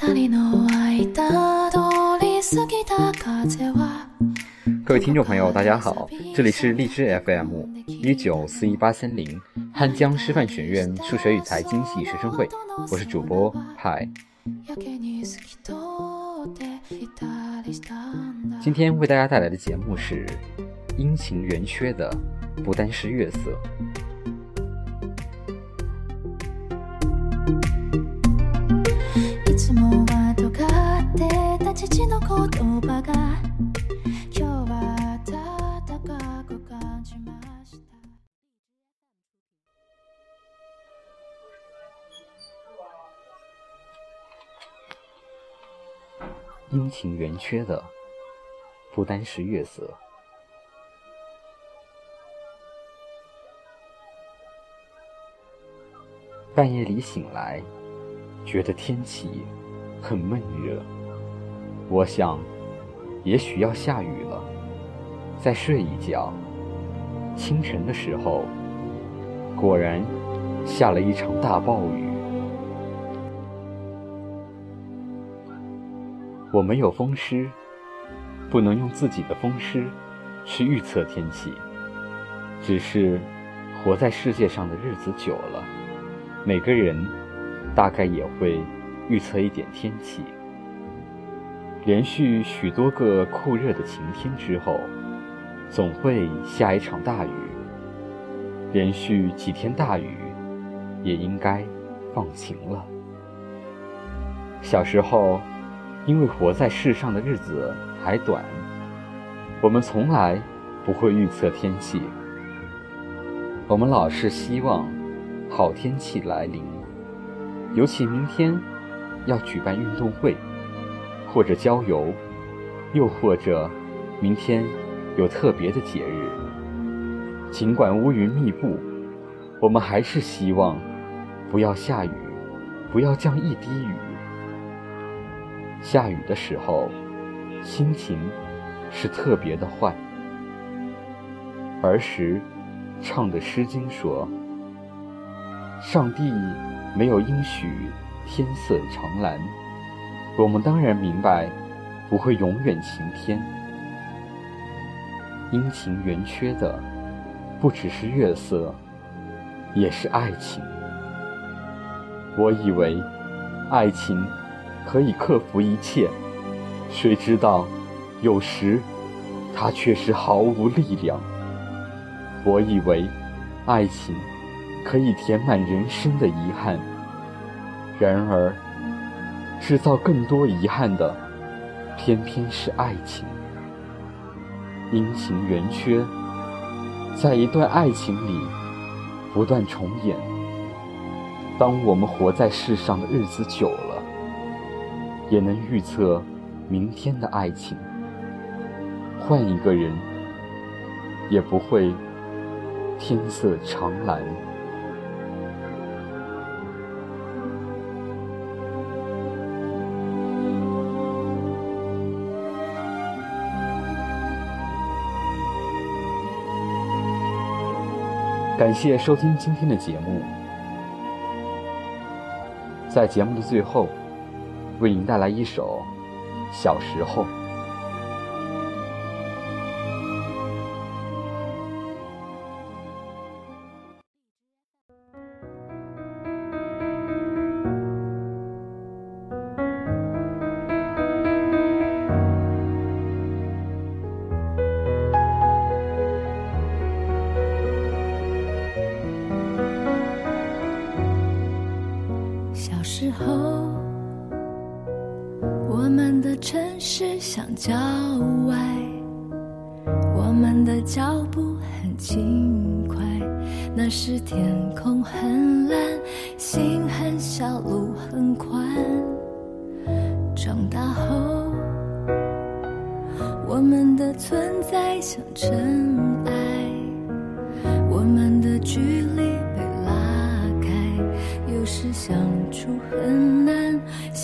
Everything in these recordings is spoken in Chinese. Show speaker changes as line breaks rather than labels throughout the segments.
各位听众朋友，大家好，这里是荔枝 FM 一九四一八三零汉江师范学院数学与财经系学生会，我是主播派。今天为大家带来的节目是阴晴圆缺的，不单是月色。阴晴圆缺的，不单是月色。半夜里醒来，觉得天气很闷热。我想，也许要下雨了。再睡一觉，清晨的时候，果然下了一场大暴雨。我没有风湿，不能用自己的风湿去预测天气。只是活在世界上的日子久了，每个人大概也会预测一点天气。连续许多个酷热的晴天之后，总会下一场大雨。连续几天大雨，也应该放晴了。小时候。因为活在世上的日子还短，我们从来不会预测天气。我们老是希望好天气来临，尤其明天要举办运动会，或者郊游，又或者明天有特别的节日。尽管乌云密布，我们还是希望不要下雨，不要降一滴雨。下雨的时候，心情是特别的坏。儿时唱的《诗经》说：“上帝没有应许天色长蓝。”我们当然明白，不会永远晴天。阴晴圆缺的，不只是月色，也是爱情。我以为，爱情。可以克服一切，谁知道，有时，它却是毫无力量。我以为，爱情可以填满人生的遗憾，然而，制造更多遗憾的，偏偏是爱情。阴晴圆缺，在一段爱情里不断重演。当我们活在世上的日子久了。也能预测明天的爱情。换一个人，也不会天色常蓝。感谢收听今天的节目，在节目的最后。为您带来一首《小时候》。
时候。我们的城市像郊外，我们的脚步很轻快。那时天空很蓝，心很小，路很宽。长大后，我们的存在像尘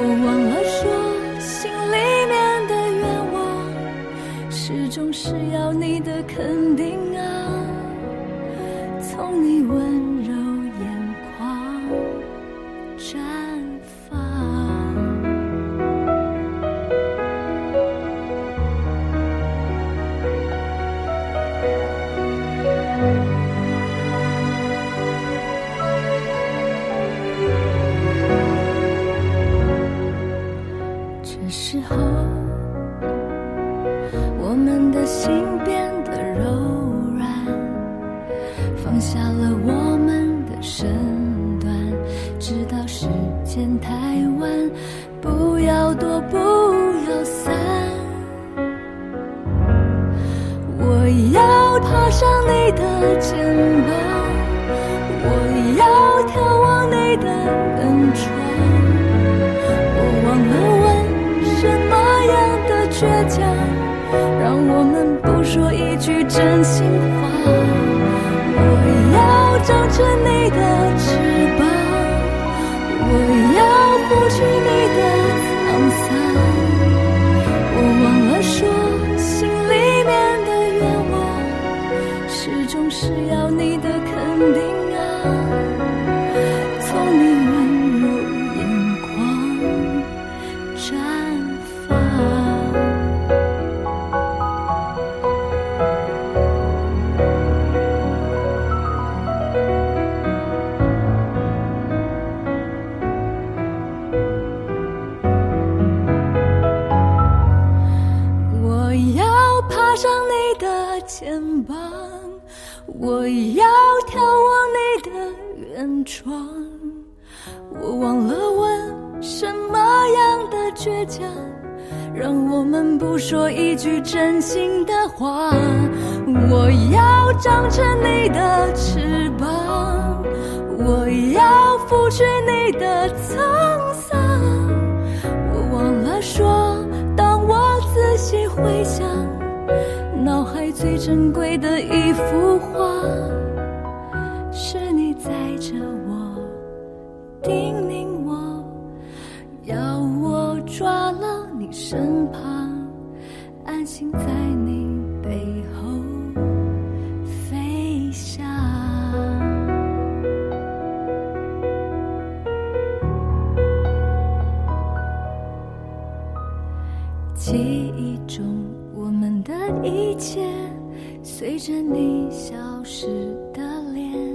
我忘了说，心里面的愿望，始终是要你的肯定。的肩膀，我要眺望你的门窗。我忘了问什么样的倔强，让我们不说一句真心话。我要长成你的翅膀膀，我要眺望你的远窗。我忘了问什么样的倔强，让我们不说一句真心的话。我要长成你的翅膀，我要拂去你的沧桑。我忘了说，当我仔细回想，最珍贵的一幅画，是你载着我，叮咛我，要我抓牢你身旁，安心在你背后。随着你消失的脸，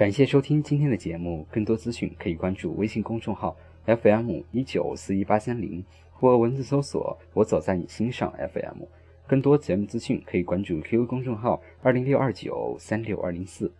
感谢收听今天的节目，更多资讯可以关注微信公众号 FM 一九四一八三零，或文字搜索“我走在你心上 FM”。更多节目资讯可以关注 QQ 公众号二零六二九三六二零四。